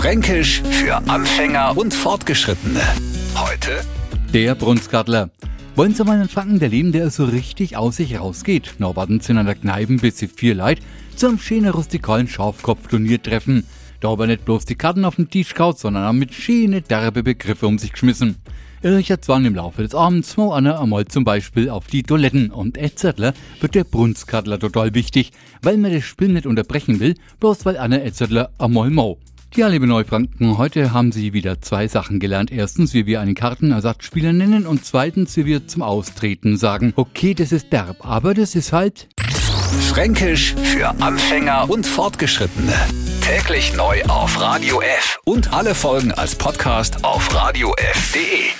Fränkisch für Anfänger und Fortgeschrittene. Heute Der Brunskadler. Wollen Sie mal einen Franken der leben, der so richtig aus sich rausgeht? Na, warten Sie in einer Kneipe, bis Sie vier Leid zum schönen rustikalen Schafkopf-Turnier treffen. Da aber nicht bloß die Karten auf den Tisch kaut, sondern auch mit schöne derbe Begriffe um sich geschmissen. Ich zwar im Laufe des Abends mal einer einmal zum Beispiel auf die Toiletten und Etzettler wird der Brunskadler total wichtig, weil man das Spiel nicht unterbrechen will, bloß weil Anna Etzettler einmal mau. Ja, liebe Neufranken, heute haben Sie wieder zwei Sachen gelernt. Erstens, wie wir einen Kartenersatzspieler nennen und zweitens, wie wir zum Austreten sagen. Okay, das ist derb, aber das ist halt Fränkisch für Anfänger und Fortgeschrittene. Täglich neu auf Radio F und alle Folgen als Podcast auf radiof.de.